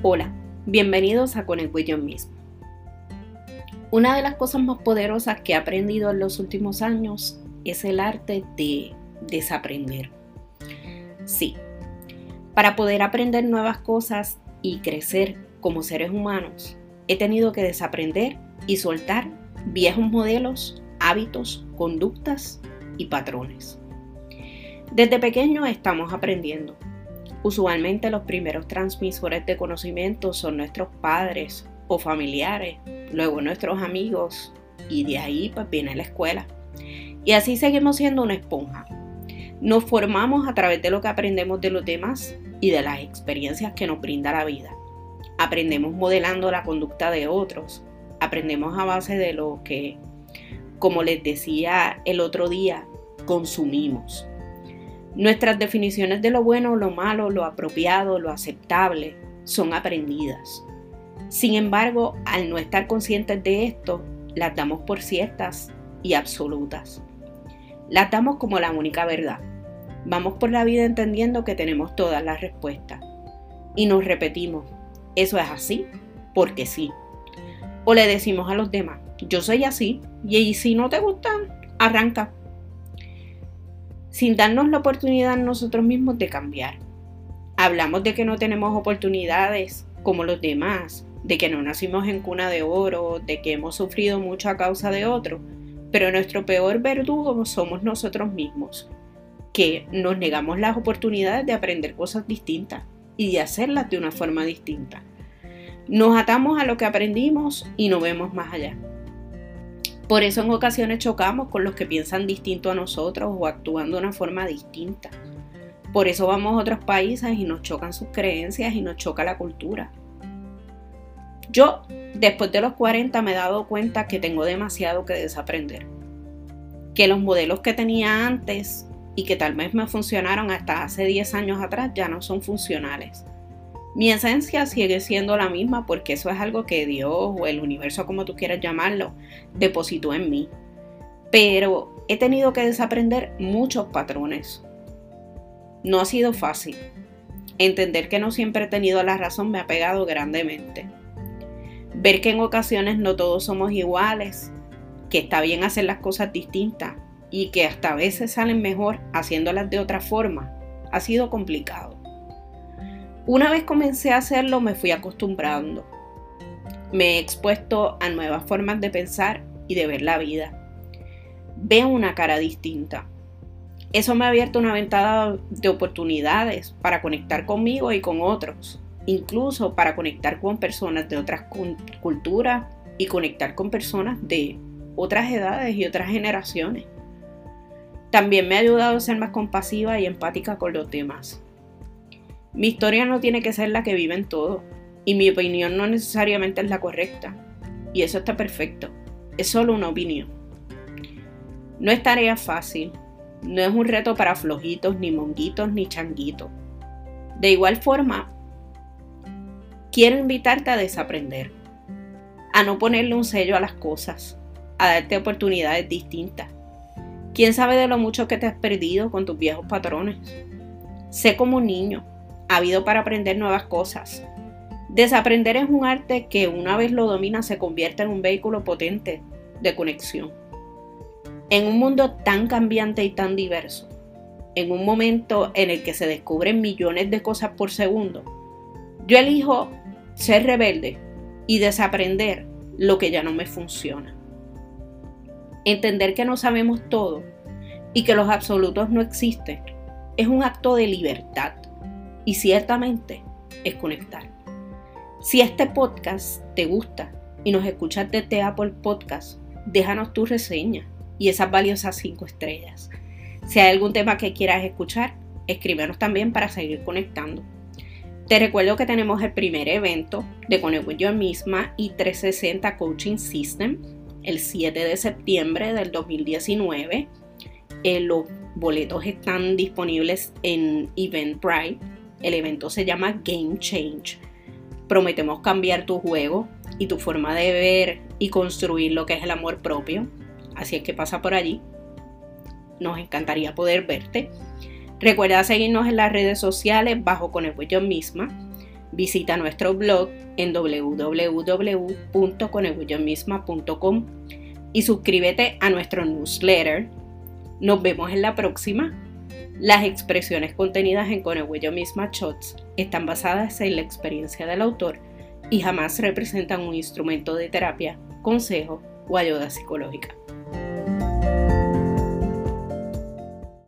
Hola, bienvenidos a Conecto Yo mismo. Una de las cosas más poderosas que he aprendido en los últimos años es el arte de desaprender. Sí, para poder aprender nuevas cosas y crecer como seres humanos, he tenido que desaprender y soltar viejos modelos, hábitos, conductas y patrones. Desde pequeño estamos aprendiendo Usualmente los primeros transmisores de conocimiento son nuestros padres o familiares, luego nuestros amigos y de ahí pues viene la escuela. Y así seguimos siendo una esponja. Nos formamos a través de lo que aprendemos de los demás y de las experiencias que nos brinda la vida. Aprendemos modelando la conducta de otros. Aprendemos a base de lo que, como les decía el otro día, consumimos. Nuestras definiciones de lo bueno, lo malo, lo apropiado, lo aceptable son aprendidas. Sin embargo, al no estar conscientes de esto, las damos por ciertas y absolutas. Las damos como la única verdad. Vamos por la vida entendiendo que tenemos todas las respuestas. Y nos repetimos, eso es así, porque sí. O le decimos a los demás, yo soy así, y si no te gustan, arranca sin darnos la oportunidad nosotros mismos de cambiar. Hablamos de que no tenemos oportunidades como los demás, de que no nacimos en cuna de oro, de que hemos sufrido mucho a causa de otros, pero nuestro peor verdugo somos nosotros mismos, que nos negamos las oportunidades de aprender cosas distintas y de hacerlas de una forma distinta. Nos atamos a lo que aprendimos y no vemos más allá. Por eso en ocasiones chocamos con los que piensan distinto a nosotros o actúan de una forma distinta. Por eso vamos a otros países y nos chocan sus creencias y nos choca la cultura. Yo, después de los 40, me he dado cuenta que tengo demasiado que desaprender. Que los modelos que tenía antes y que tal vez me funcionaron hasta hace 10 años atrás ya no son funcionales. Mi esencia sigue siendo la misma porque eso es algo que Dios o el universo, como tú quieras llamarlo, depositó en mí. Pero he tenido que desaprender muchos patrones. No ha sido fácil. Entender que no siempre he tenido la razón me ha pegado grandemente. Ver que en ocasiones no todos somos iguales, que está bien hacer las cosas distintas y que hasta a veces salen mejor haciéndolas de otra forma, ha sido complicado. Una vez comencé a hacerlo me fui acostumbrando. Me he expuesto a nuevas formas de pensar y de ver la vida. Veo una cara distinta. Eso me ha abierto una ventana de oportunidades para conectar conmigo y con otros, incluso para conectar con personas de otras culturas y conectar con personas de otras edades y otras generaciones. También me ha ayudado a ser más compasiva y empática con los demás. Mi historia no tiene que ser la que viven todos y mi opinión no necesariamente es la correcta. Y eso está perfecto. Es solo una opinión. No es tarea fácil. No es un reto para flojitos, ni monguitos, ni changuitos. De igual forma, quiero invitarte a desaprender, a no ponerle un sello a las cosas, a darte oportunidades distintas. ¿Quién sabe de lo mucho que te has perdido con tus viejos patrones? Sé como un niño, habido para aprender nuevas cosas. Desaprender es un arte que una vez lo domina se convierte en un vehículo potente de conexión. En un mundo tan cambiante y tan diverso, en un momento en el que se descubren millones de cosas por segundo, yo elijo ser rebelde y desaprender lo que ya no me funciona. Entender que no sabemos todo y que los absolutos no existen es un acto de libertad y ciertamente es conectar. Si este podcast te gusta y nos escuchas desde Apple Podcast, déjanos tu reseña y esas valiosas 5 estrellas. Si hay algún tema que quieras escuchar, escríbenos también para seguir conectando. Te recuerdo que tenemos el primer evento de Conecto Yo Misma y 360 Coaching System el 7 de septiembre del 2019. Eh, los boletos están disponibles en Eventbrite el evento se llama Game Change. Prometemos cambiar tu juego y tu forma de ver y construir lo que es el amor propio. Así es que pasa por allí. Nos encantaría poder verte. Recuerda seguirnos en las redes sociales bajo Conejo Yo misma. Visita nuestro blog en www.conegüellomisma.com y suscríbete a nuestro newsletter. Nos vemos en la próxima. Las expresiones contenidas en Conegüello Misma Shots están basadas en la experiencia del autor y jamás representan un instrumento de terapia, consejo o ayuda psicológica.